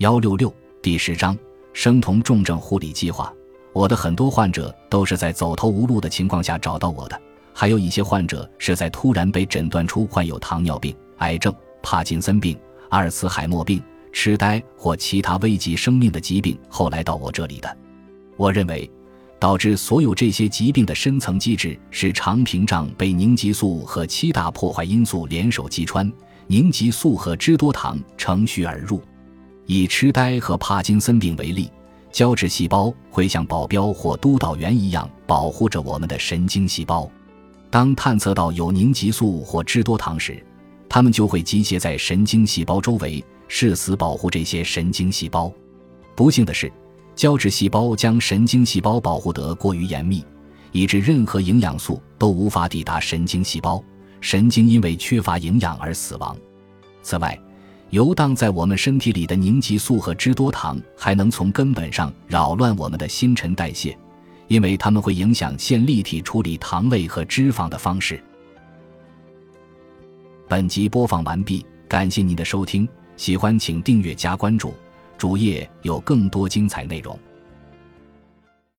幺六六第十章生酮重症护理计划。我的很多患者都是在走投无路的情况下找到我的，还有一些患者是在突然被诊断出患有糖尿病、癌症、帕金森病、阿尔茨海默病、痴呆或其他危及生命的疾病后来到我这里的。我认为，导致所有这些疾病的深层机制是肠屏障被凝集素和七大破坏因素联手击穿，凝集素和脂多糖乘虚而入。以痴呆和帕金森病为例，胶质细胞会像保镖或督导员一样保护着我们的神经细胞。当探测到有凝集素或脂多糖时，它们就会集结在神经细胞周围，誓死保护这些神经细胞。不幸的是，胶质细胞将神经细胞保护得过于严密，以致任何营养素都无法抵达神经细胞，神经因为缺乏营养而死亡。此外，游荡在我们身体里的凝集素和脂多糖，还能从根本上扰乱我们的新陈代谢，因为它们会影响线粒体处理糖类和脂肪的方式。本集播放完毕，感谢您的收听，喜欢请订阅加关注，主页有更多精彩内容。